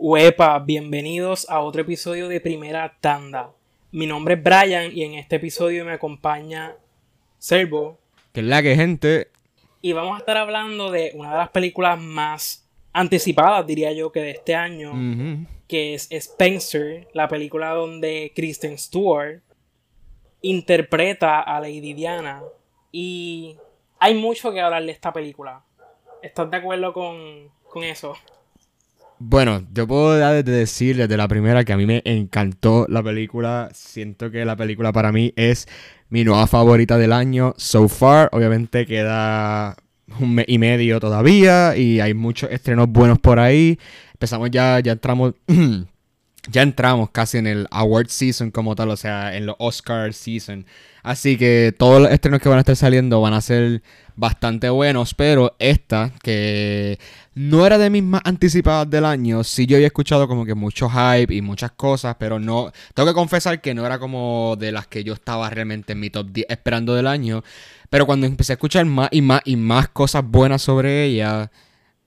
Huepa, bienvenidos a otro episodio de Primera Tanda. Mi nombre es Brian y en este episodio me acompaña Servo. Que es la que gente. Y vamos a estar hablando de una de las películas más anticipadas, diría yo, que de este año, que es Spencer, la película donde Kristen Stewart interpreta a Lady Diana. Y hay mucho que hablar de esta película. ¿Estás de acuerdo con, con eso? Bueno, yo puedo decir desde la primera que a mí me encantó la película. Siento que la película para mí es mi nueva favorita del año so far. Obviamente queda un mes y medio todavía y hay muchos estrenos buenos por ahí. Empezamos ya, ya entramos, ya entramos casi en el award season como tal, o sea, en los Oscar season. Así que todos los estrenos que van a estar saliendo van a ser bastante buenos, pero esta, que no era de mis más anticipadas del año, sí yo había escuchado como que mucho hype y muchas cosas, pero no, tengo que confesar que no era como de las que yo estaba realmente en mi top 10 esperando del año, pero cuando empecé a escuchar más y más y más cosas buenas sobre ella,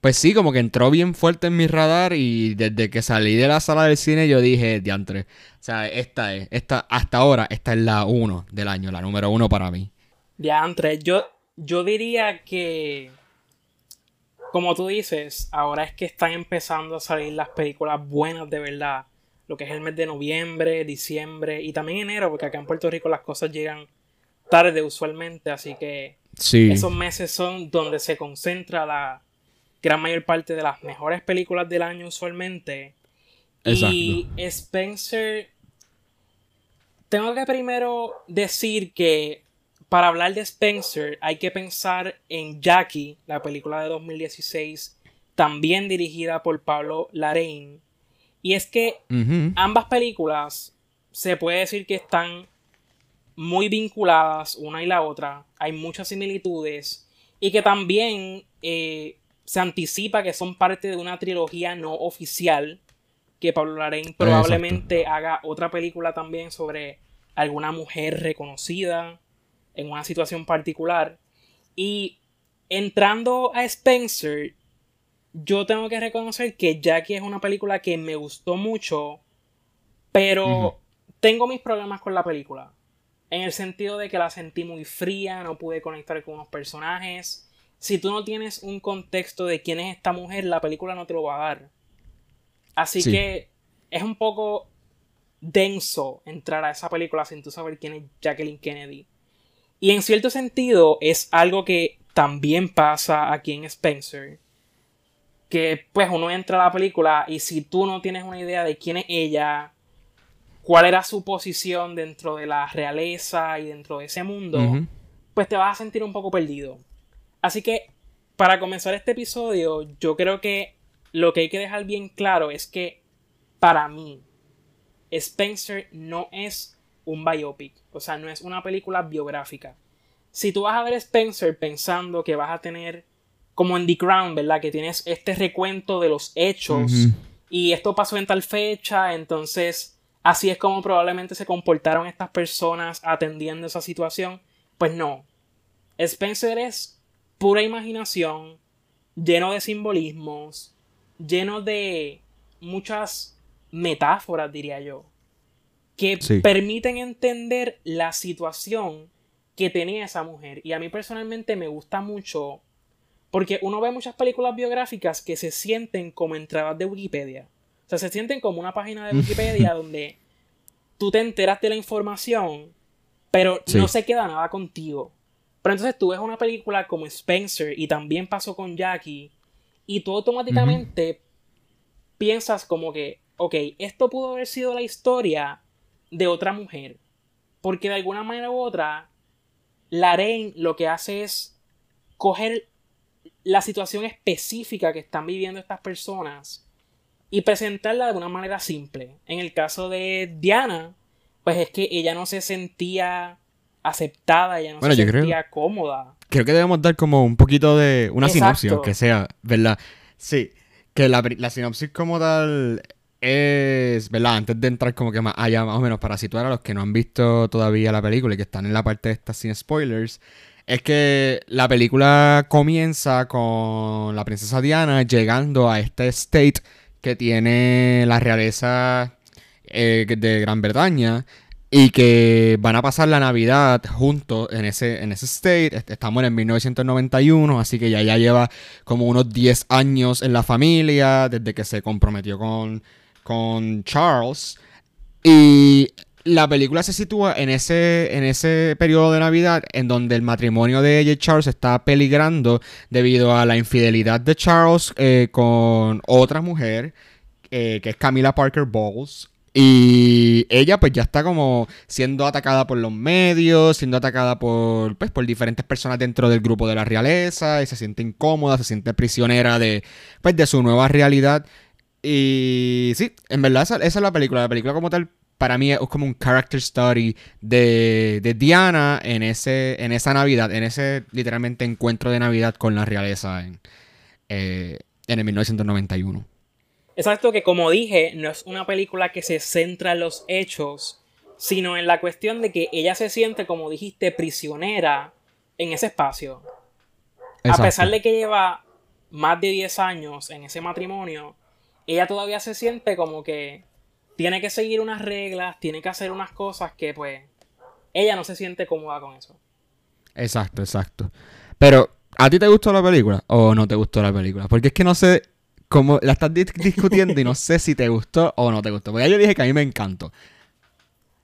pues sí, como que entró bien fuerte en mi radar y desde que salí de la sala del cine yo dije, diantre, o sea, esta es, esta, hasta ahora, esta es la uno del año, la número uno para mí. Diantre, yo, yo diría que, como tú dices, ahora es que están empezando a salir las películas buenas de verdad. Lo que es el mes de noviembre, diciembre y también enero, porque acá en Puerto Rico las cosas llegan tarde usualmente, así que esos meses son donde se concentra la gran mayor parte de las mejores películas del año usualmente. Y Spencer, tengo que primero decir que para hablar de Spencer hay que pensar en Jackie, la película de 2016, también dirigida por Pablo Larraín. Y es que ambas películas se puede decir que están muy vinculadas una y la otra. Hay muchas similitudes. Y que también eh, se anticipa que son parte de una trilogía no oficial. Que Pablo Larraín probablemente haga otra película también sobre alguna mujer reconocida en una situación particular. Y entrando a Spencer, yo tengo que reconocer que Jackie es una película que me gustó mucho, pero tengo mis problemas con la película. En el sentido de que la sentí muy fría, no pude conectar con unos personajes. Si tú no tienes un contexto de quién es esta mujer, la película no te lo va a dar. Así que es un poco denso entrar a esa película sin tú saber quién es Jacqueline Kennedy. Y en cierto sentido es algo que también pasa aquí en Spencer. Que pues uno entra a la película y si tú no tienes una idea de quién es ella, cuál era su posición dentro de la realeza y dentro de ese mundo, pues te vas a sentir un poco perdido. Así que para comenzar este episodio, yo creo que lo que hay que dejar bien claro es que para mí, Spencer no es un biopic, o sea, no es una película biográfica. Si tú vas a ver Spencer pensando que vas a tener, como en The Crown, ¿verdad? Que tienes este recuento de los hechos y esto pasó en tal fecha, entonces así es como probablemente se comportaron estas personas atendiendo esa situación. Pues no. Spencer es pura imaginación, lleno de simbolismos, lleno de muchas metáforas, diría yo que permiten entender la situación que tenía esa mujer. Y a mí personalmente me gusta mucho porque uno ve muchas películas biográficas que se sienten como entradas de Wikipedia. O sea, se sienten como una página de Wikipedia donde tú te enteras de la información, pero no se queda nada contigo. Pero entonces tú ves una película como Spencer y también pasó con Jackie y tú automáticamente piensas como que, ok, esto pudo haber sido la historia de otra mujer. Porque de alguna manera u otra, la Reine lo que hace es coger la situación específica que están viviendo estas personas y presentarla de una manera simple. En el caso de Diana, pues es que ella no se sentía aceptada, ella no se sentía cómoda. Creo que debemos dar como un poquito de una sinopsis, que sea, ¿verdad? Sí, que la, la sinopsis como tal es, ¿verdad? Antes de entrar como que más allá, más o menos, para situar a los que no han visto todavía la película y que están en la parte de esta sin spoilers, es que la película comienza con la princesa Diana llegando a este state que tiene la realeza eh, de Gran Bretaña y que van a pasar la Navidad juntos en ese, en ese state. Estamos en el 1991, así que ya, ya lleva como unos 10 años en la familia desde que se comprometió con, con Charles. Y la película se sitúa en ese, en ese periodo de Navidad en donde el matrimonio de ella y Charles está peligrando debido a la infidelidad de Charles eh, con otra mujer, eh, que es Camila Parker Bowles. Y ella pues ya está como siendo atacada por los medios, siendo atacada por, pues, por diferentes personas dentro del grupo de la realeza y se siente incómoda, se siente prisionera de, pues, de su nueva realidad. Y sí, en verdad esa, esa es la película. La película como tal para mí es como un character story de, Diana en, ese, en esa Navidad, en ese literalmente encuentro de Navidad con la realeza en, eh, en el 1991. Exacto, que como dije, no es una película que se centra en los hechos, sino en la cuestión de que ella se siente, como dijiste, prisionera en ese espacio. A pesar de que lleva más de 10 años en ese matrimonio, ella todavía se siente como que tiene que seguir unas reglas, tiene que hacer unas cosas que pues ella no se siente cómoda con eso. Exacto, exacto. Pero, ¿a ti te gustó la película o no te gustó la película? Porque es que no sé cómo la estás discutiendo y no sé si te gustó o no te gustó. Porque ya yo dije que a mí me encantó.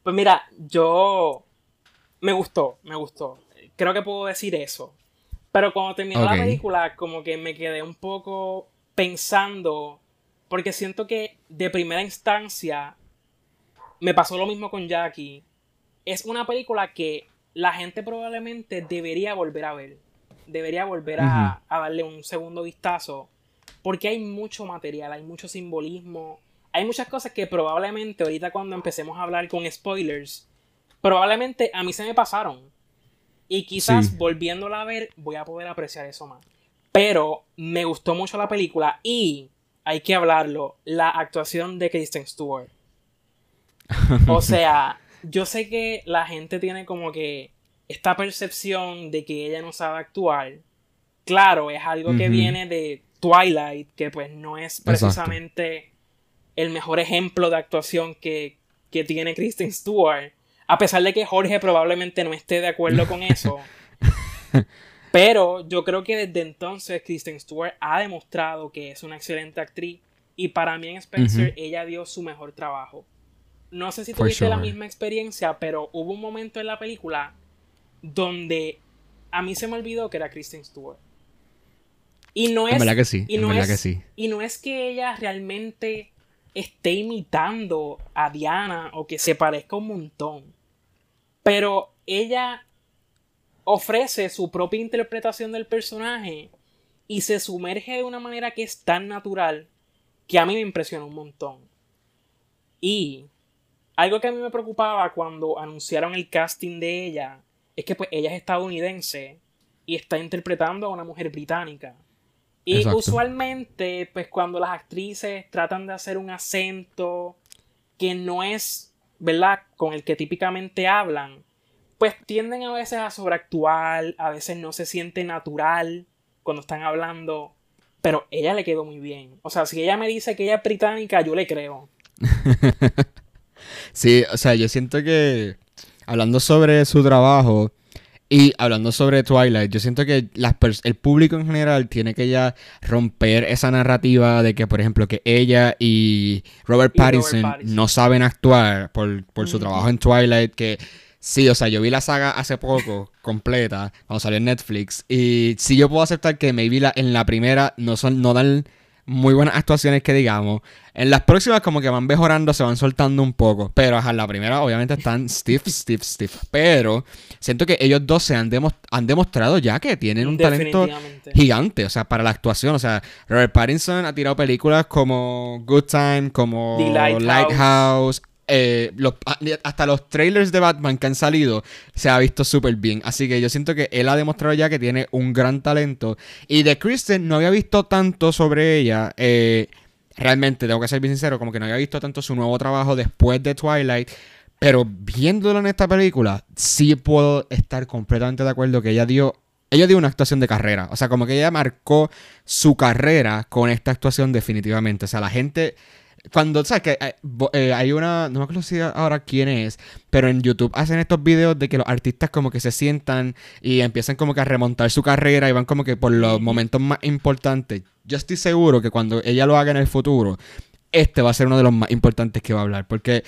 Pues mira, yo me gustó, me gustó. Creo que puedo decir eso. Pero cuando terminó la película, como que me quedé un poco pensando porque siento que de primera instancia me pasó lo mismo con Jackie. Es una película que la gente probablemente debería volver a ver. Debería volver a, darle un segundo vistazo. Porque hay mucho material, hay mucho simbolismo. Hay muchas cosas que probablemente ahorita cuando empecemos a hablar con spoilers, probablemente a mí se me pasaron. Y quizás volviéndola a ver voy a poder apreciar eso más. Pero me gustó mucho la película y hay que hablarlo, la actuación de Kristen Stewart. O sea, yo sé que la gente tiene como que esta percepción de que ella no sabe actuar. Claro, es algo que viene de Twilight, que pues no es precisamente el mejor ejemplo de actuación que, que tiene Kristen Stewart. A pesar de que Jorge probablemente no esté de acuerdo con eso. Pero yo creo que desde entonces Kristen Stewart ha demostrado que es una excelente actriz. Y para mí en Spencer ella dio su mejor trabajo. No sé si tuviste la misma experiencia, pero hubo un momento en la película donde a mí se me olvidó que era Kristen Stewart. Y no es. que sí. Y no, es, que sí. y no es que ella realmente esté imitando a Diana o que se parezca un montón. Pero ella ofrece su propia interpretación del personaje y se sumerge de una manera que es tan natural que a mí me impresiona un montón. Y algo que a mí me preocupaba cuando anunciaron el casting de ella es que pues ella es estadounidense y está interpretando a una mujer británica. Y usualmente, pues cuando las actrices tratan de hacer un acento que no es, ¿verdad?, con el que típicamente hablan, pues tienden a veces a sobreactuar, a veces no se siente natural cuando están hablando, pero ella le quedó muy bien. O sea, si ella me dice que ella es británica, yo le creo. sí, o sea, yo siento que hablando sobre su trabajo y hablando sobre Twilight, yo siento que el público en general tiene que ya romper esa narrativa de que, por ejemplo, que ella y Robert, Pattinson, no saben actuar por, su trabajo en Twilight, que Sí, o sea, yo vi la saga hace poco, completa, cuando salió en Netflix. Y sí yo puedo aceptar que maybe la, en la primera no, son, no dan muy buenas actuaciones que digamos. En las próximas como que van mejorando, se van soltando un poco. Pero en la primera obviamente están stiff, stiff, stiff. Pero siento que ellos dos se han, han demostrado ya que tienen un talento gigante. O sea, para la actuación. O sea, Robert Pattinson ha tirado películas como Good Time, como Lighthouse eh, hasta los trailers de Batman que han salido se ha visto súper bien. Así que yo siento que él ha demostrado ya que tiene un gran talento. Y de Kristen no había visto tanto sobre ella. Eh, realmente, tengo que ser bien sincero, como que no había visto tanto su nuevo trabajo después de Twilight. Pero viéndolo en esta película, sí puedo estar completamente de acuerdo que ella dio ella dio una actuación de carrera. O sea, como que ella marcó su carrera con esta actuación definitivamente. O sea, la gente cuando, ¿sabes? Que eh, eh, hay una, no me acuerdo si ahora quién es, pero en YouTube hacen estos videos de que los artistas como que se sientan y empiezan como que a remontar su carrera y van como que por los momentos más importantes. Yo estoy seguro que cuando ella lo haga en el futuro, este va a ser uno de los más importantes que va a hablar, porque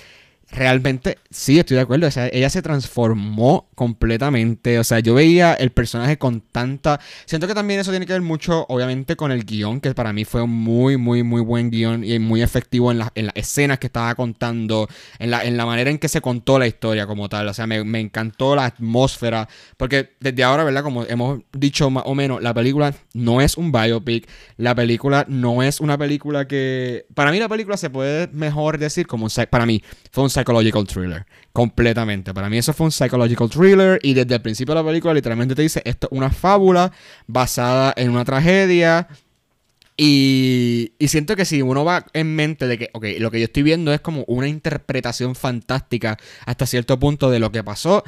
realmente, sí, estoy de acuerdo. O sea, ella se transformó completamente. O sea, yo veía el personaje con tanta. Siento que también eso tiene que ver mucho, obviamente, con el guion, que para mí fue un muy, muy, muy buen guion y muy efectivo en, las escenas que estaba contando, en la, en la manera en que se contó la historia como tal. O sea, me, me encantó la atmósfera. Porque desde ahora, ¿verdad? Como hemos dicho más o menos, la película no es un biopic. La película no es una película que. Para mí, la película se puede mejor decir como un. Para mí, fue un psychological thriller. Completamente. Para mí eso fue un psychological thriller y desde el principio de la película literalmente te dice, esto es una fábula basada en una tragedia. Y, y, siento que si uno va en mente de que, ok, lo que yo estoy viendo es como una interpretación fantástica hasta cierto punto de lo que pasó,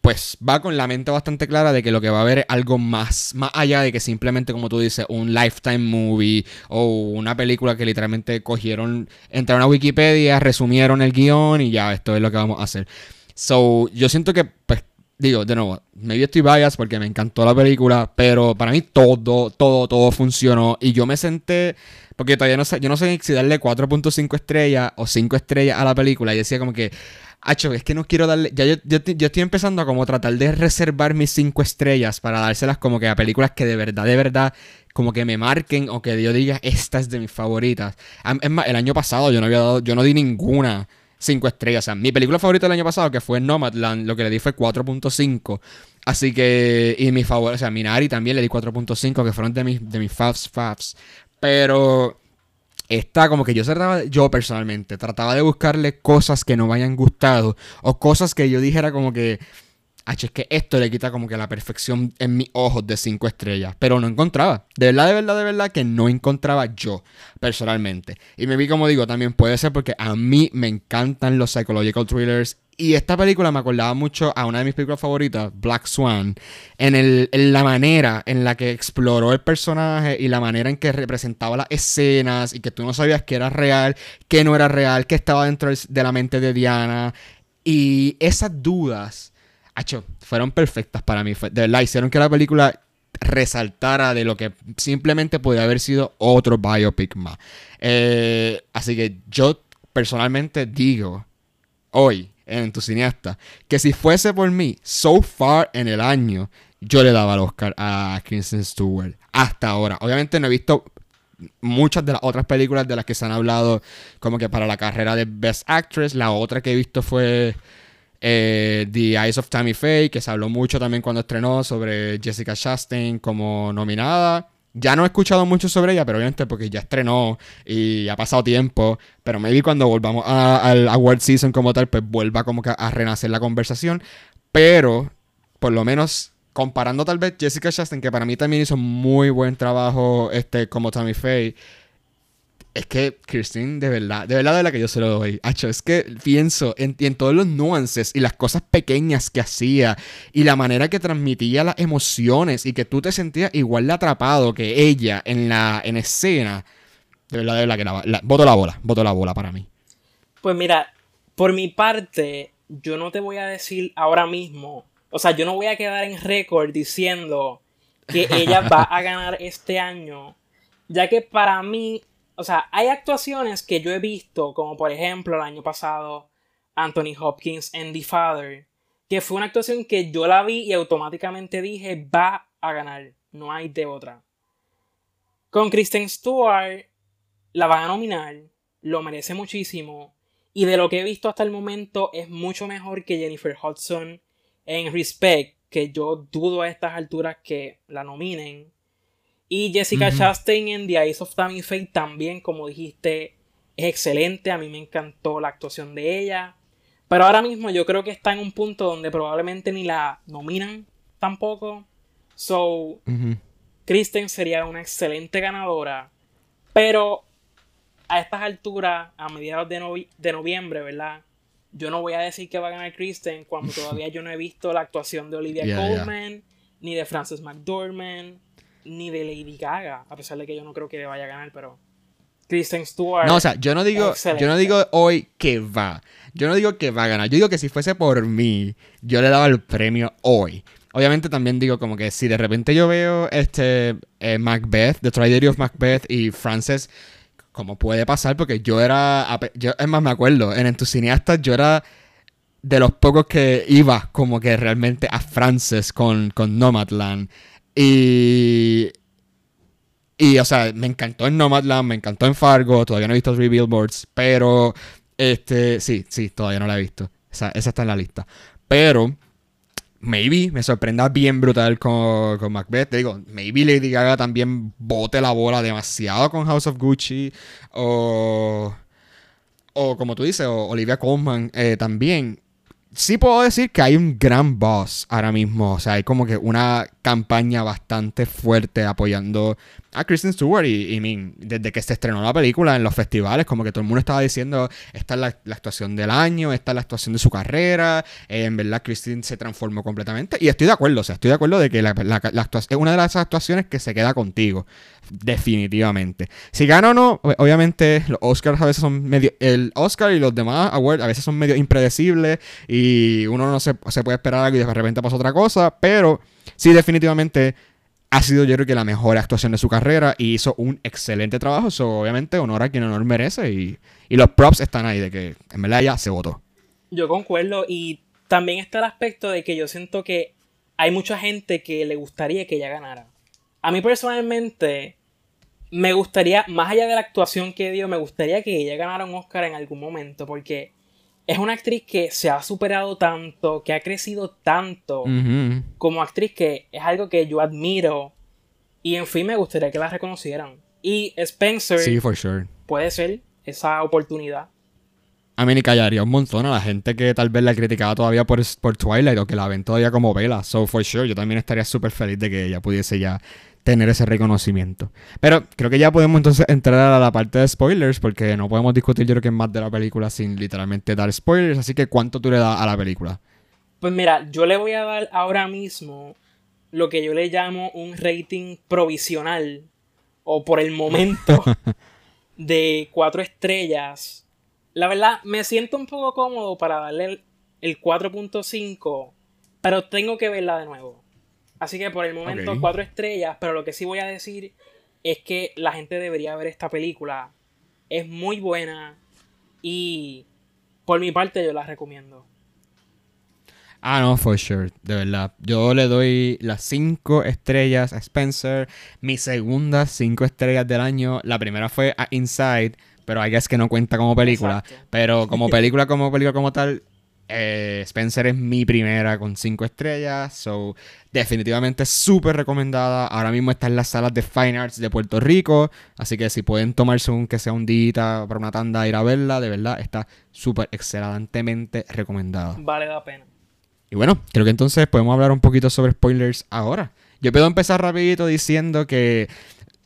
pues va con la mente bastante clara de que lo que va a haber es algo más, más allá de que simplemente, como tú dices, un lifetime movie o una película que literalmente cogieron, entraron a Wikipedia, resumieron el guion y ya, esto es lo que vamos a hacer. So, yo siento que, pues, digo, de nuevo, maybe estoy bias porque me encantó la película, pero para mí todo, todo, todo funcionó y yo me senté, porque todavía no sé, yo no sé si darle 4.5 estrellas o 5 estrellas a la película y decía como que Acho, es que no quiero darle. Ya yo, estoy empezando a como tratar de reservar mis cinco estrellas para dárselas como que a películas que de verdad, de verdad, como que me marquen o que yo diga, esta es de mis favoritas. Es más, el año pasado yo no había dado, yo no di ninguna cinco estrellas. O sea, mi película favorita del año pasado, que fue Nomadland, lo que le di fue 4.5. Así que, y mi favor, o sea, Minari también le di 4.5, que fueron de mis, de mis faves, faves. Pero está como que yo trataba, yo personalmente, trataba de buscarle cosas que no me hayan gustado o cosas que yo dijera como que, H, es que esto le quita como que la perfección en mis ojos de cinco estrellas, pero no encontraba. De verdad, de verdad, de verdad que no encontraba yo personalmente. Y me vi como digo, también puede ser porque a mí me encantan los psychological thrillers y esta película me acordaba mucho a una de mis películas favoritas, Black Swan, en, el, en, la manera en la que exploró el personaje y la manera en que representaba las escenas y que tú no sabías que era real, que no era real, que estaba dentro de la mente de Diana. Y esas dudas, fueron perfectas para mí. De verdad, hicieron que la película resaltara de lo que simplemente podía haber sido otro biopic más. Eh, así que yo personalmente digo hoy en tu cineasta, que si fuese por mí, so far en el año, yo le daba el Oscar a Kristen Stewart. Hasta ahora. Obviamente no he visto muchas de las otras películas de las que se han hablado como que para la carrera de Best Actress. La otra que he visto fue eh, The Eyes of Tammy Faye, que se habló mucho también cuando estrenó sobre Jessica Chastain como nominada. Ya no he escuchado mucho sobre ella, pero obviamente porque ya estrenó y ha pasado tiempo. Pero maybe cuando volvamos al award season como tal, pues vuelva como que a renacer la conversación. Pero, por lo menos, comparando tal vez Jessica Chastain, que para mí también hizo muy buen trabajo este, como Tammy Faye es que Christine, de verdad, de verdad, de la que yo se lo doy. Hacho, es que pienso en, en, todos los nuances y las cosas pequeñas que hacía y la manera que transmitía las emociones y que tú te sentías igual de atrapado que ella en la en escena. De verdad, de verdad que la, la, voto la bola, voto la bola para mí. Pues mira, por mi parte, yo no te voy a decir ahora mismo, o sea, yo no voy a quedar en récord diciendo que ella va a ganar este año, ya que para mí o sea, hay actuaciones que yo he visto, como por ejemplo el año pasado Anthony Hopkins en The Father, que fue una actuación que yo la vi y automáticamente dije va a ganar, no hay de otra. Con Kristen Stewart la van a nominar, lo merece muchísimo y de lo que he visto hasta el momento es mucho mejor que Jennifer Hudson en Respect, que yo dudo a estas alturas que la nominen. Y Jessica Chastain en The Eyes of Tammy Faye también, como dijiste, es excelente. A mí me encantó la actuación de ella. Pero ahora mismo yo creo que está en un punto donde probablemente ni la nominan tampoco. So, Kristen sería una excelente ganadora. Pero a estas alturas, a mediados de, de noviembre, ¿verdad? Yo no voy a decir que va a ganar Kristen cuando todavía yo no he visto la actuación de Olivia Colman ni de Frances McDormand, ni de Lady Gaga, a pesar de que yo no creo que vaya a ganar, pero Kristen Stewart. No, o sea, yo no digo, yo no digo hoy que va. Yo no digo que va a ganar. Yo digo que si fuese por mí, yo le daba el premio hoy. Obviamente también digo como que si de repente yo veo este eh, Macbeth, The Tragedy of Macbeth y Frances, como puede pasar, porque yo era, yo, es más me acuerdo, en Entusiastas yo era de los pocos que iba como que realmente a Frances con, con Nomadland. Y y, o sea, me encantó en Nomadland, me encantó en Fargo, todavía no he visto Three Billboards, pero, este, sí, sí, todavía no la he visto. Esa, esa está en la lista. Pero, maybe me sorprenda bien brutal con, con Macbeth. Te digo, maybe Lady Gaga también bote la bola demasiado con House of Gucci. O, o como tú dices, o Olivia Colman eh, también. Sí puedo decir que hay un gran boss ahora mismo. O sea, hay como que una campaña bastante fuerte apoyando a Kristen Stewart y, y desde que se estrenó la película en los festivales, como que todo el mundo estaba diciendo, esta es la, actuación del año, esta es la actuación de su carrera, eh, en verdad Kristen se transformó completamente y estoy de acuerdo, o sea, estoy de acuerdo de que es una de las actuaciones que se queda contigo, definitivamente. Si gana o no, obviamente los Oscars a veces son medio, el Oscar y los demás awards a veces son medio impredecibles y uno no se, se puede esperar algo y de repente pasa otra cosa, pero sí definitivamente ha sido yo creo que la mejor actuación de su carrera y hizo un excelente trabajo. So, obviamente, honor a quien honor merece y, los props están ahí de que en verdad ya se votó. Yo concuerdo y también está el aspecto de que yo siento que hay mucha gente que le gustaría que ella ganara. A mí personalmente me gustaría, más allá de la actuación que dio, me gustaría que ella ganara un Oscar en algún momento porque es una actriz que se ha superado tanto, que ha crecido tanto como actriz que es algo que yo admiro y en fin me gustaría que la reconocieran. Y Spencer sí, for sure. puede ser esa oportunidad. A mí ni callaría un montón a la gente que tal vez la criticaba todavía por, por Twilight o que la ven todavía como vela. So, for sure, yo también estaría súper feliz de que ella pudiese ya tener ese reconocimiento. Pero creo que ya podemos entonces entrar a la parte de spoilers, porque no podemos discutir yo creo que más de la película sin literalmente dar spoilers. Así que, ¿cuánto tú le das a la película? Pues mira, yo le voy a dar ahora mismo lo que yo le llamo un rating provisional, o por el momento, de cuatro estrellas. La verdad, me siento un poco cómodo para darle el, el 4.5, pero tengo que verla de nuevo. Así que por el momento, cuatro estrellas. Pero lo que sí voy a decir es que la gente debería ver esta película. Es muy buena. Y por mi parte, yo la recomiendo. Ah, no, for sure, de verdad. Yo le doy las cinco estrellas a Spencer. Mis segundas cinco estrellas del año. La primera fue a Inside, pero hay es que no cuenta como película. Pero como película, como película como tal, eh, Spencer es mi primera con 5 estrellas. So, definitivamente súper recomendada. Ahora mismo está en las salas de Fine Arts de Puerto Rico. Así que si pueden tomarse un que sea un día para una tanda ir a verla, de verdad está súper excelentemente recomendada. Vale la pena. Y bueno, creo que entonces podemos hablar un poquito sobre spoilers ahora. Yo puedo empezar rapidito diciendo que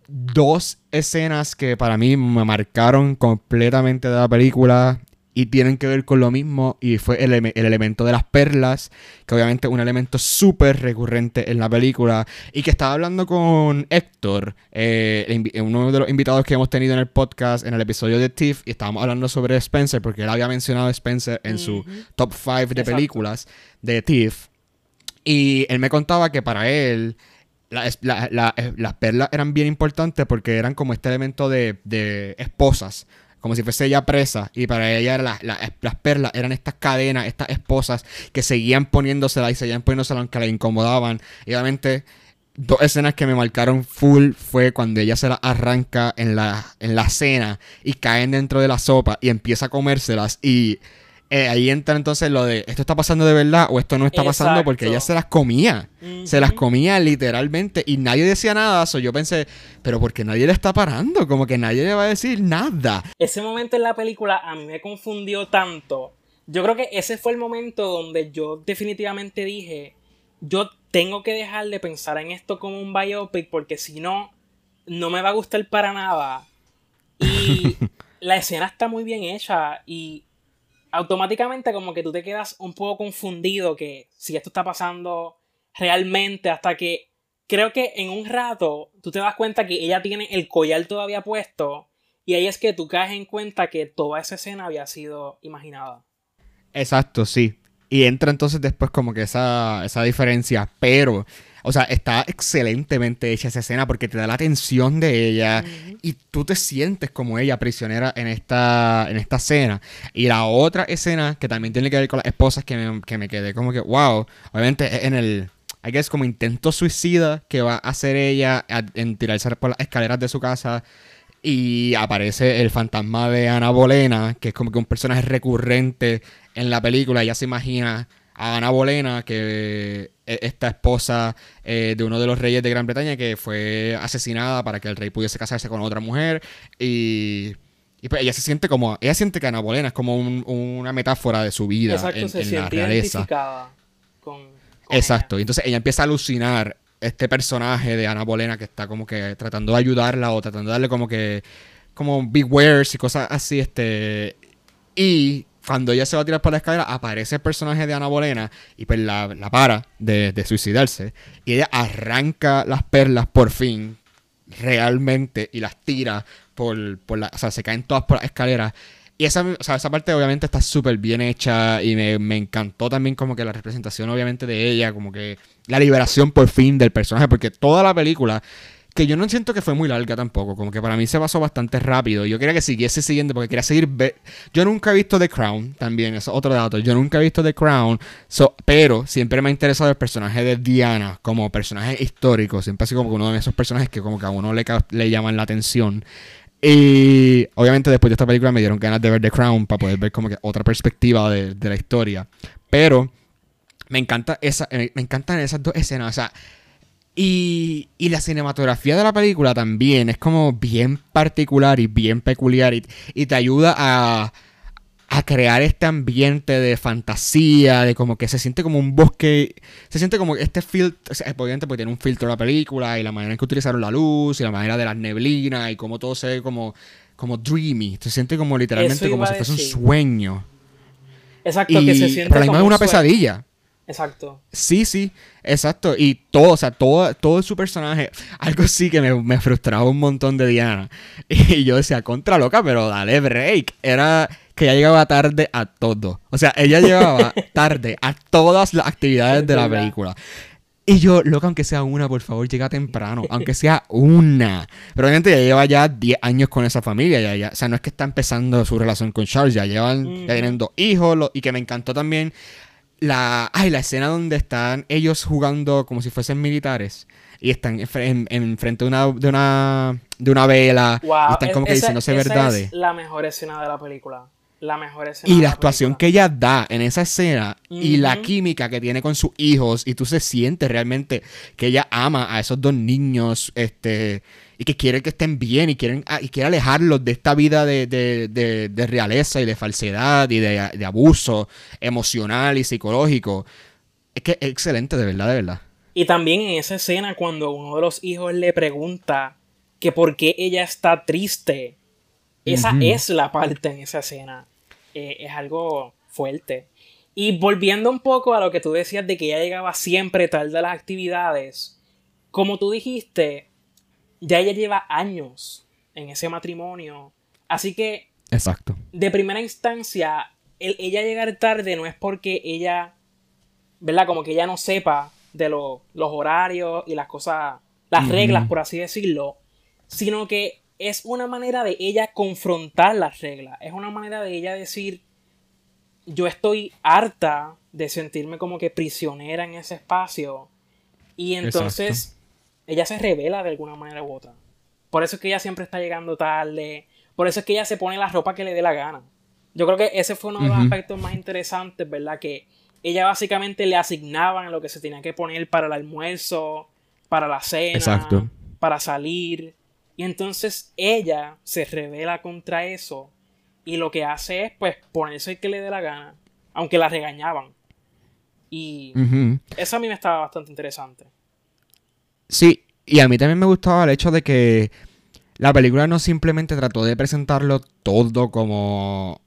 dos escenas que para mí me marcaron completamente de la película y tienen que ver con lo mismo y fue el, elemento de las perlas, que obviamente es un elemento súper recurrente en la película y que estaba hablando con Héctor, eh, uno de los invitados que hemos tenido en el podcast, en el episodio de Tiff, y estábamos hablando sobre Spencer, porque él había mencionado a Spencer en su top 5 de películas de Tiff, y él me contaba que para él... las perlas eran bien importantes porque eran como este elemento de, de esposas como si fuese ella presa, y para ella las perlas eran estas cadenas, estas esposas que seguían poniéndoselas y seguían poniéndoselas aunque la incomodaban. Y obviamente, dos escenas que me marcaron full fue cuando ella se las arranca en la, en la cena y caen dentro de la sopa y empieza a comérselas y eh, ahí entra entonces lo de esto está pasando de verdad o esto no está pasando porque ella se las comía. Se las comía literalmente y nadie decía nada. So yo pensé, pero porque nadie le está parando, como que nadie le va a decir nada. Ese momento en la película a mí me confundió tanto. Yo creo que ese fue el momento donde yo definitivamente dije, yo tengo que dejar de pensar en esto como un biopic porque si no, no me va a gustar para nada. Y la escena está muy bien hecha y automáticamente como que tú te quedas un poco confundido que si esto está pasando realmente hasta que creo que en un rato tú te das cuenta que ella tiene el collar todavía puesto y ahí es que tú caes en cuenta que toda esa escena había sido imaginada. Exacto, sí. Y entra entonces después como que esa, esa diferencia, pero o sea, está excelentemente hecha esa escena porque te da la atención de ella y tú te sientes como ella prisionera en esta, en esta escena. Y la otra escena que también tiene que ver con las esposas que me, que me quedé como que, wow, obviamente en el, hay que es como intento suicida que va a hacer ella en tirarse por las escaleras de su casa. Y aparece el fantasma de Ana Bolena, que es como que un personaje recurrente en la película. Ella se imagina a Ana Bolena, que es esta esposa eh, de uno de los reyes de Gran Bretaña, que fue asesinada para que el rey pudiese casarse con otra mujer. Y, y pues ella se siente como. Ella siente que Ana Bolena es como una metáfora de su vida en, la realeza. Con, Exacto. Entonces ella empieza a alucinar este personaje de Ana Bolena que está como que tratando de ayudarla o tratando de darle como que. como big wares y cosas así. Este. Y cuando ella se va a tirar por la escalera, aparece el personaje de Ana Bolena y pues la, para de, suicidarse. Y ella arranca las perlas por fin, realmente, y las tira por, por la. O sea, se caen todas por las escaleras. Y esa, o sea, esa parte obviamente está súper bien hecha y me, me, encantó también como que la representación obviamente de ella, como que la liberación por fin del personaje, porque toda la película que yo no siento que fue muy larga tampoco, como que para mí se pasó bastante rápido. Yo quería que siguiese siguiendo porque quería seguir. Yo nunca he visto The Crown, también, es otro dato. Yo nunca he visto The Crown, pero siempre me ha interesado el personaje de Diana como personaje histórico. Siempre ha sido como uno de esos personajes que como que a uno le, le llaman la atención. Y obviamente después de esta película me dieron ganas de ver The Crown para poder ver como que otra perspectiva de, de la historia. Pero me encanta esa, me encantan esas dos escenas. O sea, y, y, la cinematografía de la película también es como bien particular y bien peculiar y, te ayuda a, a, crear este ambiente de fantasía, de como que se siente como un bosque, se siente como este filtro, o sea, obviamente porque tiene un filtro la película y la manera en que utilizaron la luz y la manera de las neblinas y como todo se ve como, como dreamy, se siente como literalmente como si fuese un sueño. Exacto, que se siente pero como una pesadilla. Exacto. Sí, sí, exacto. Y todo, o sea, todo, todo su personaje, algo sí que me, frustraba un montón de Diana. Y yo decía, contra loca, pero dale break. Era que ella llegaba tarde a todo. O sea, ella llegaba tarde a todas las actividades de la película. Y yo, loca, aunque sea una, por favor, llega temprano. Aunque sea una. Pero obviamente ya lleva ya 10 años con esa familia. Ya, ya, o sea, no es que está empezando su relación con Charles. Ya llevan, ya tienen dos hijos. y que me encantó también la, ay, la escena donde están ellos jugando como si fuesen militares y están en, frente de una, de una, de una vela y están como que diciéndose verdades. Es la mejor escena de la película. La mejor escena. Y la, actuación que ella da en esa escena y la química que tiene con sus hijos y tú se sientes realmente que ella ama a esos dos niños, este, y que quiere que estén bien y, quieren, ah, y quiere alejarlos de esta vida de, de, de, realeza y de falsedad y de, abuso emocional y psicológico. Es que es excelente, de verdad, de verdad. Y también en esa escena cuando uno de los hijos le pregunta que por qué ella está triste. Esa es la parte en esa escena. Eh, es algo fuerte. Y volviendo un poco a lo que tú decías de que ella llegaba siempre tarde a las actividades, como tú dijiste, ya ella lleva años en ese matrimonio. Así que. Exacto. De primera instancia, ella llegar tarde no es porque ella. ¿Verdad? Como que ella no sepa de los horarios y las cosas. Las reglas, por así decirlo. Sino que es una manera de ella confrontar las reglas. Es una manera de ella decir. Yo estoy harta de sentirme como que prisionera en ese espacio. Y entonces ella se revela de alguna manera u otra. Por eso es que ella siempre está llegando tarde. Por eso es que ella se pone la ropa que le dé la gana. Yo creo que ese fue uno de los aspectos más interesantes, ¿verdad? Que ella básicamente le asignaban lo que se tenía que poner para el almuerzo, para la cena, para salir. Y entonces ella se revela contra eso y lo que hace es pues ponerse el que le dé la gana, aunque la regañaban. Y eso a mí me estaba bastante interesante. Sí, y a mí también me gustaba el hecho de que la película no simplemente trató de presentarlo todo como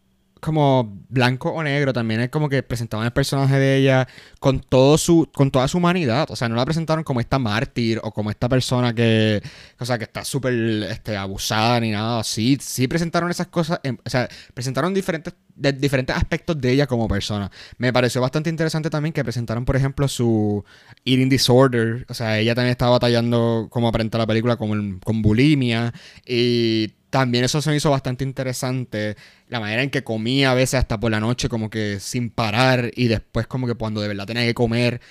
como blanco o negro, también es como que presentaban el personaje de ella con todo su con toda su humanidad, o sea, no la presentaron como esta mártir o como esta persona que o sea, que está súper este, abusada ni nada. Así, sí presentaron esas cosas, o sea, presentaron diferentes diferentes aspectos de ella como persona. Me pareció bastante interesante también que presentaron, por ejemplo, su eating disorder, o sea, ella también estaba batallando como aparenta la película con, con bulimia y también eso se me hizo bastante interesante. La manera en que comía a veces hasta por la noche, como que sin parar. Y después, como que cuando de verdad tenía que comer,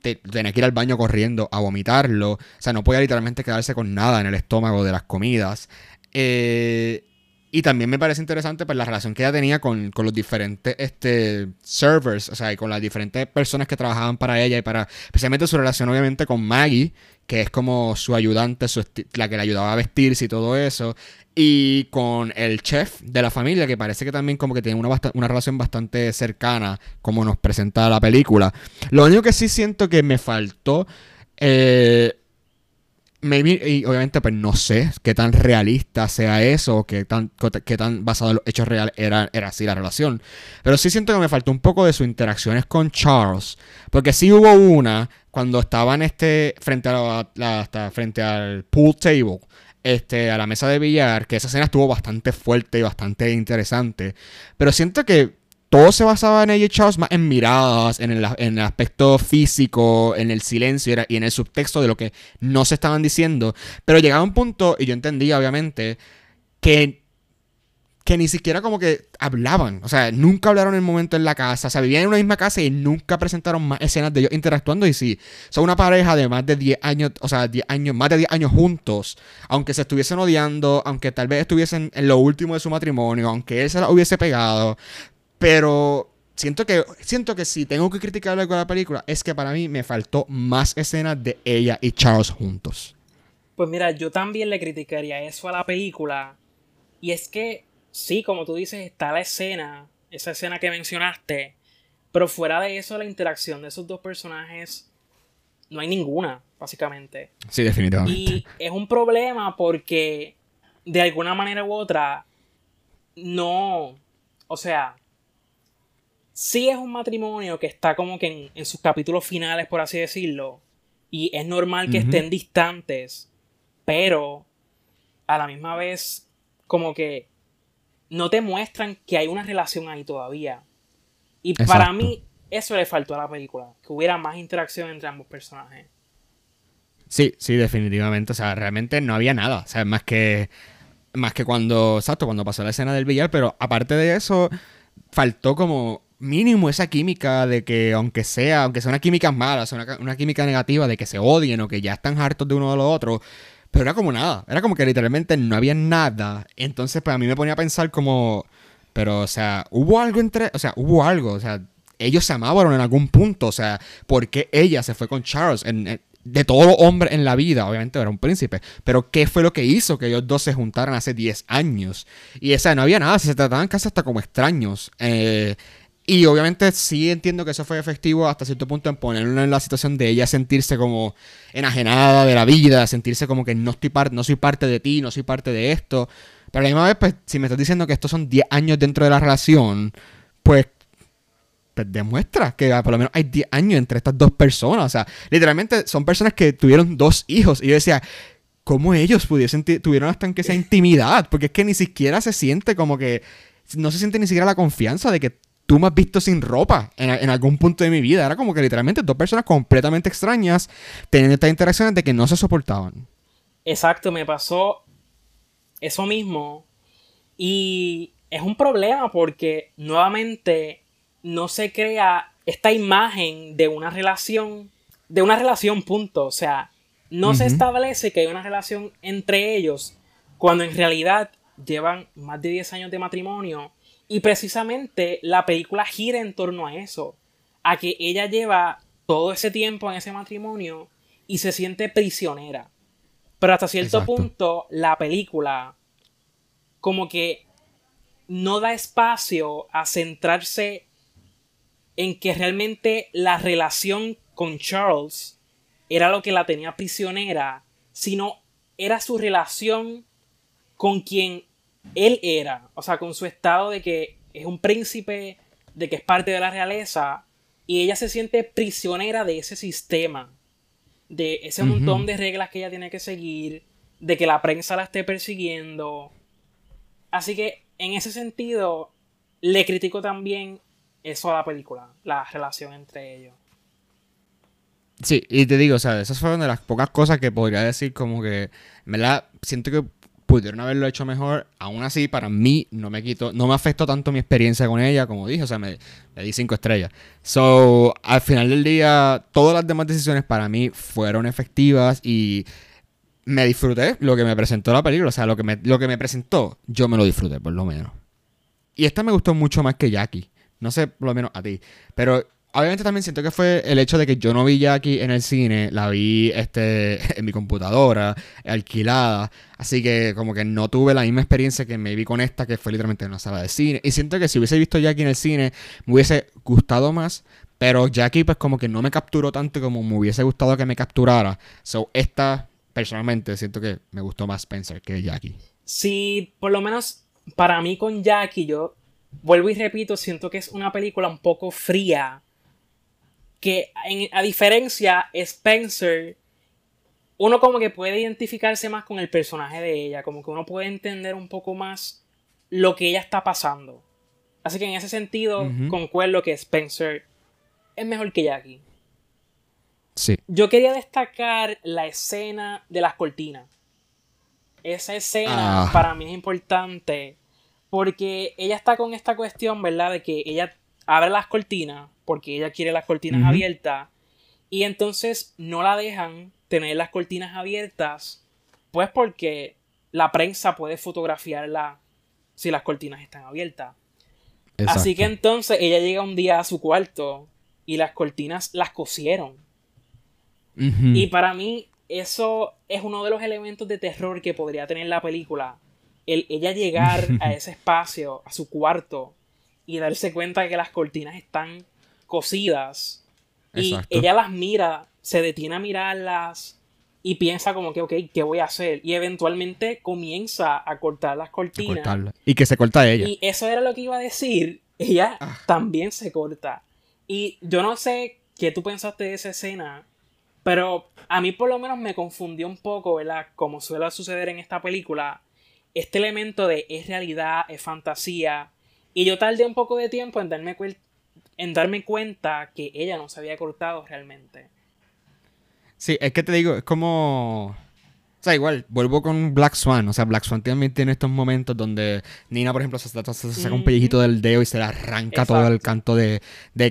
tenía que ir al baño corriendo a vomitarlo. O sea, no podía literalmente quedarse con nada en el estómago de las comidas. Eh, y también me parece interesante pues, la relación que ella tenía con, los diferentes este, servers, o sea, y con las diferentes personas que trabajaban para ella y para, especialmente su relación obviamente con Maggie, que es como su ayudante, la que le ayudaba a vestirse y todo eso, y con el chef de la familia, que parece que también como que tiene una, una relación bastante cercana, como nos presenta la película. Lo único que sí siento que me faltó... Eh, y obviamente, pues no sé qué tan realista sea eso, o qué tan, qué tan basado en los hechos reales era, era así la relación. Pero sí siento que me faltó un poco de sus interacciones con Charles. Porque sí hubo una cuando estaban este, frente, a la, frente al pool table, este, a la mesa de billar, que esa escena estuvo bastante fuerte y bastante interesante. Pero siento que todo se basaba en ella Charles más en miradas, en el, aspecto físico, en el silencio y en el subtexto de lo que no se estaban diciendo. Pero llegaba un punto, y yo entendía obviamente, que, que ni siquiera como que hablaban. O sea, nunca hablaron en el momento en la casa. O sea, vivían en una misma casa y nunca presentaron más escenas de ellos interactuando. Y sí, son una pareja de más de 10 años, o sea, 10 años, más de 10 años juntos. Aunque se estuviesen odiando, aunque tal vez estuviesen en lo último de su matrimonio, aunque él se la hubiese pegado. Pero siento que, siento que si tengo que criticar algo de la película, es que para mí me faltó más escenas de ella y Charles juntos. Pues mira, yo también le criticaría eso a la película. Y es que, sí, como tú dices, está la escena, esa escena que mencionaste. Pero fuera de eso, la interacción de esos dos personajes no hay ninguna, básicamente. Sí, definitivamente. Y es un problema porque, de alguna manera u otra, no. O sea, sí es un matrimonio que está como que en, sus capítulos finales, por así decirlo, y es normal que estén distantes, pero a la misma vez como que no te muestran que hay una relación ahí todavía. Y para mí eso le faltó a la película, que hubiera más interacción entre ambos personajes. Sí, sí, definitivamente. O sea, realmente no había nada. O sea, más que. Más que cuando. Exacto, cuando pasó la escena del billar. Pero aparte de eso, faltó como mínimo esa química de que aunque sea, aunque sea una química mala, sea una, química negativa de que se odien o que ya están hartos de uno de los otros, pero era como nada, era como que literalmente no había nada. Entonces, pues a mí me ponía a pensar como, pero, o sea, hubo algo entre, o sea, hubo algo, o sea, ellos se amaban en algún punto, o sea, ¿por qué ella se fue con Charles? De todo hombre en la vida, obviamente era un príncipe, pero ¿qué fue lo que hizo que ellos dos se juntaran hace 10 años? Y esa no había nada, se trataban casi hasta como extraños. Eh, y obviamente sí entiendo que eso fue efectivo hasta cierto punto en ponerlo en la situación de ella sentirse como enajenada de la vida, sentirse como que no, estoy no soy parte de ti, no soy parte de esto. Pero a la misma vez, pues, si me estás diciendo que estos son 10 años dentro de la relación, pues, pues demuestra que por lo menos hay 10 años entre estas dos personas. O sea, literalmente son personas que tuvieron dos hijos. Y yo decía, ¿cómo ellos pudiesen, tuvieron hasta en que esa intimidad? Porque es que ni siquiera se siente como que no se siente ni siquiera la confianza de que tú me has visto sin ropa en, algún punto de mi vida. Era como que literalmente dos personas completamente extrañas teniendo estas interacciones de que no se soportaban. Exacto, me pasó eso mismo. Y es un problema porque nuevamente no se crea esta imagen de una relación, de una relación punto. O sea, no se establece que hay una relación entre ellos cuando en realidad llevan más de 10 años de matrimonio y precisamente la película gira en torno a eso, a que ella lleva todo ese tiempo en ese matrimonio y se siente prisionera. Pero hasta cierto punto la película como que no da espacio a centrarse en que realmente la relación con Charles era lo que la tenía prisionera, sino era su relación con quien él era, o sea, con su estado de que es un príncipe, de que es parte de la realeza, y ella se siente prisionera de ese sistema, de ese montón de reglas que ella tiene que seguir, de que la prensa la esté persiguiendo. Así que en ese sentido, le critico también eso a la película, la relación entre ellos. Sí, y te digo, o sea, esas fueron de las pocas cosas que podría decir como que, ¿verdad? Siento que pudieron haberlo hecho mejor. Aún así, para mí, no me quito, no me afectó tanto mi experiencia con ella, como dije, o sea, me, le di cinco estrellas. So, al final del día, todas las demás decisiones para mí fueron efectivas y me disfruté lo que me presentó la película. O sea, lo que me, lo que me presentó, yo me lo disfruté, por lo menos. Y esta me gustó mucho más que Jackie. No sé, por lo menos a ti. Pero obviamente también siento que fue el hecho de que yo no vi Jackie en el cine, la vi este, en mi computadora, alquilada. Así que como que no tuve la misma experiencia que me vi con esta, que fue literalmente en una sala de cine. Y siento que si hubiese visto Jackie en el cine, me hubiese gustado más. Pero Jackie pues como que no me capturó tanto como me hubiese gustado que me capturara. So esta, personalmente, siento que me gustó más Spencer que Jackie. Sí, por lo menos para mí con Jackie yo vuelvo y repito, siento que es una película un poco fría que a diferencia Spencer, uno como que puede identificarse más con el personaje de ella, como que uno puede entender un poco más lo que ella está pasando. Así que en ese sentido, concuerdo que Spencer es mejor que Jackie. Sí. Yo quería destacar la escena de las cortinas. Esa escena ah. para mí es importante porque ella está con esta cuestión, ¿verdad? De que ella abre las cortinas porque ella quiere las cortinas abiertas y entonces no la dejan tener las cortinas abiertas pues porque la prensa puede fotografiarla si las cortinas están abiertas. Así que entonces ella llega un día a su cuarto y las cortinas las cosieron. Y para mí eso es uno de los elementos de terror que podría tener la película. El ella llegar a ese espacio, a su cuarto, y darse cuenta de que las cortinas están cosidas. Y ella las mira, se detiene a mirarlas y piensa como que, ok, ¿qué voy a hacer? Y eventualmente comienza a cortar las cortinas. Y que se corta ella. Y eso era lo que iba a decir. Ella ah. también se corta. Y yo no sé qué tú pensaste de esa escena, pero a mí por lo menos me confundió un poco, ¿verdad? Como suele suceder en esta película, este elemento de es realidad, es fantasía. Y yo tardé un poco de tiempo en darme, en darme cuenta que ella no se había cortado realmente. Sí, es que te digo, es como... O sea, igual, vuelvo con Black Swan. O sea, Black Swan también tiene estos momentos donde Nina, por ejemplo, se, saca un pellejito del dedo y se le arranca todo el canto de,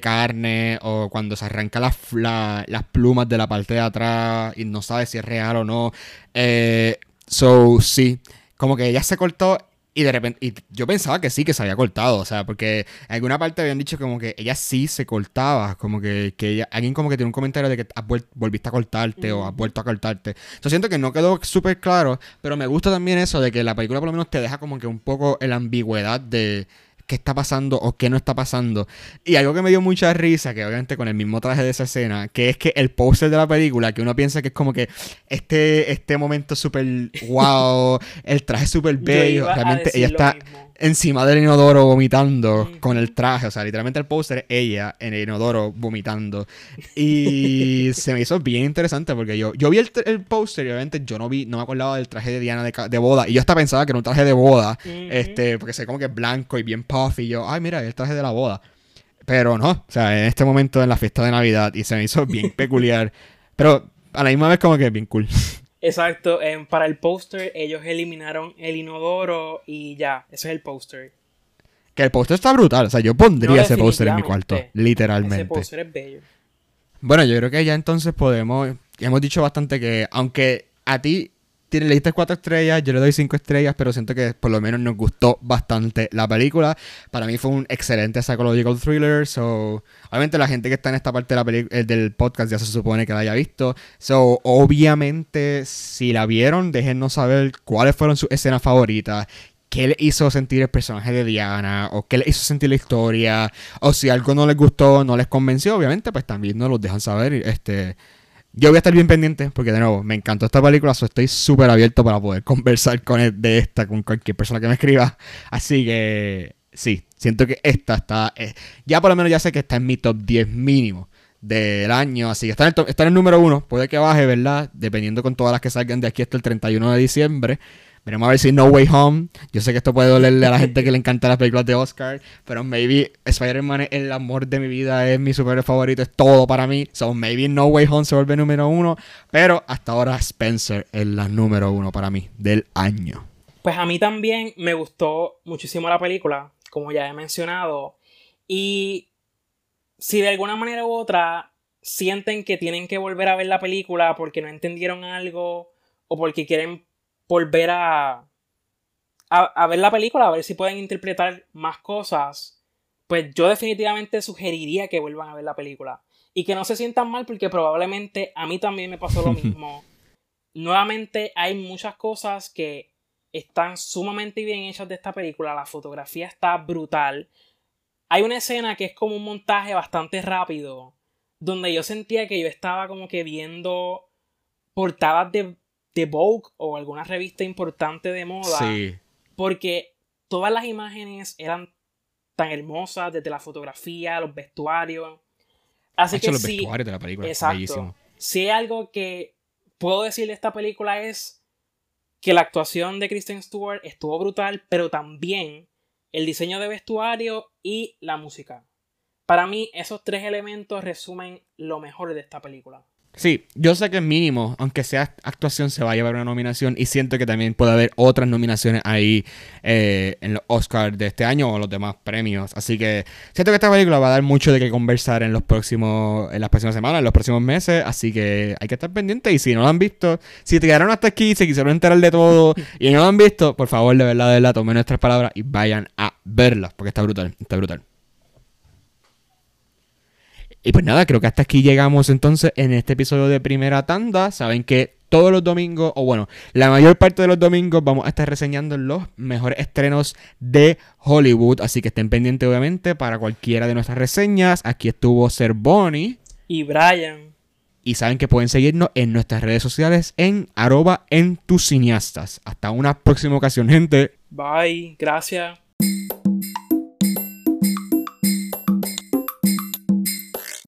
carne. O cuando se arranca las, las plumas de la parte de atrás y no sabe si es real o no. Eh, so, sí. Como que ella se cortó y de repente, y yo pensaba que sí, que se había cortado, o sea, porque en alguna parte habían dicho como que ella sí se cortaba, como que, que ella, alguien como que tiene un comentario de que has volviste a cortarte o has vuelto a cortarte. Yo siento que no quedó súper claro, pero me gusta también eso de que la película por lo menos te deja como que un poco la ambigüedad de qué está pasando o qué no está pasando. Y algo que me dio mucha risa, que obviamente con el mismo traje de esa escena, que es que el póster de la película, que uno piensa que es como que este, este momento súper wow, el traje súper bello, realmente ella está encima del inodoro vomitando con el traje. O sea, literalmente el póster es ella en el inodoro vomitando. Y se me hizo bien interesante porque yo, yo vi el, el póster y obviamente yo no vi, no me acordaba del traje de Diana de, boda. Y yo hasta pensaba que era un traje de boda. Este, porque se como que es blanco y bien puffy. Y yo, ay, mira, el traje de la boda. Pero no, o sea, en este momento en la fiesta de Navidad y se me hizo bien peculiar. Pero a la misma vez como que bien cool. Exacto, para el póster ellos eliminaron el inodoro y ya, ese es el póster. Que el póster está brutal, o sea, yo pondría ese póster en mi cuarto, literalmente. Ese póster es bello. Bueno, yo creo que ya entonces podemos, hemos dicho bastante que aunque a ti le diste cuatro estrellas, yo le doy cinco estrellas, pero siento que por lo menos nos gustó bastante la película. Para mí fue un excelente psychological thriller. So, obviamente la gente que está en esta parte de la del podcast ya se supone que la haya visto. So, obviamente, si la vieron, déjennos saber cuáles fueron sus escenas favoritas qué le hizo sentir el personaje de Diana, o qué le hizo sentir la historia, o si algo no les gustó, no les convenció, obviamente, pues también nos lo dejan saber. Este, yo voy a estar bien pendiente porque, de nuevo, me encantó esta película. So estoy súper abierto para poder conversar con de esta, con cualquier persona que me escriba. Así que, sí, siento que esta está, eh, ya por lo menos ya sé que está en mi top 10 mínimo del año, así que está en, el está en el número 1, puede que baje, ¿verdad? Dependiendo con todas las que salgan de aquí hasta el 31 de diciembre. Veremos a ver si No Way Home. Yo sé que esto puede dolerle a la gente que le encanta las películas de Oscar. Pero maybe Spider-Man es el amor de mi vida. Es mi superhéroe favorito. Es todo para mí. So maybe No Way Home se vuelve número uno. Pero hasta ahora Spencer es la número uno para mí del año. Pues a mí también me gustó muchísimo la película. Como ya he mencionado. Y si de alguna manera u otra sienten que tienen que volver a ver la película porque no entendieron algo o porque quieren volver a, a, ver la película, a ver si pueden interpretar más cosas, pues yo definitivamente sugeriría que vuelvan a ver la película. Y que no se sientan mal porque probablemente a mí también me pasó lo mismo. Nuevamente hay muchas cosas que están sumamente bien hechas de esta película. La fotografía está brutal. Hay una escena que es como un montaje bastante rápido. Donde yo sentía que yo estaba como que viendo portadas de de Vogue o alguna revista importante de moda. Sí. Porque todas las imágenes eran tan hermosas, desde la fotografía, los vestuarios. Así que los sí, vestuarios de la película. Exacto. Si hay algo que puedo decir de esta película es que la actuación de Kristen Stewart estuvo brutal, pero también el diseño de vestuario y la música. Para mí, esos tres elementos resumen lo mejor de esta película. Sí, yo sé que mínimo, aunque sea actuación, se va a llevar una nominación y siento que también puede haber otras nominaciones ahí eh, en los Oscars de este año o los demás premios. Así que siento que esta película va a dar mucho de qué conversar en los próximos, en las próximas semanas, en los próximos meses. Así que hay que estar pendiente y si no lo han visto, si te quedaron hasta aquí, se quisieron enterar de todo y no lo han visto, por favor, de verdad, de verdad, tomen nuestras palabras y vayan a verlas porque está brutal, está brutal. Y pues nada, creo que hasta aquí llegamos entonces en este episodio de primera tanda. Saben que todos los domingos, o bueno, la mayor parte de los domingos vamos a estar reseñando los mejores estrenos de Hollywood. Así que estén pendientes obviamente para cualquiera de nuestras reseñas. Aquí estuvo Ser Bonnie. Y Brian. Y saben que pueden seguirnos en nuestras redes sociales en arroba en tus cineastas. Hasta una próxima ocasión, gente. Bye, gracias.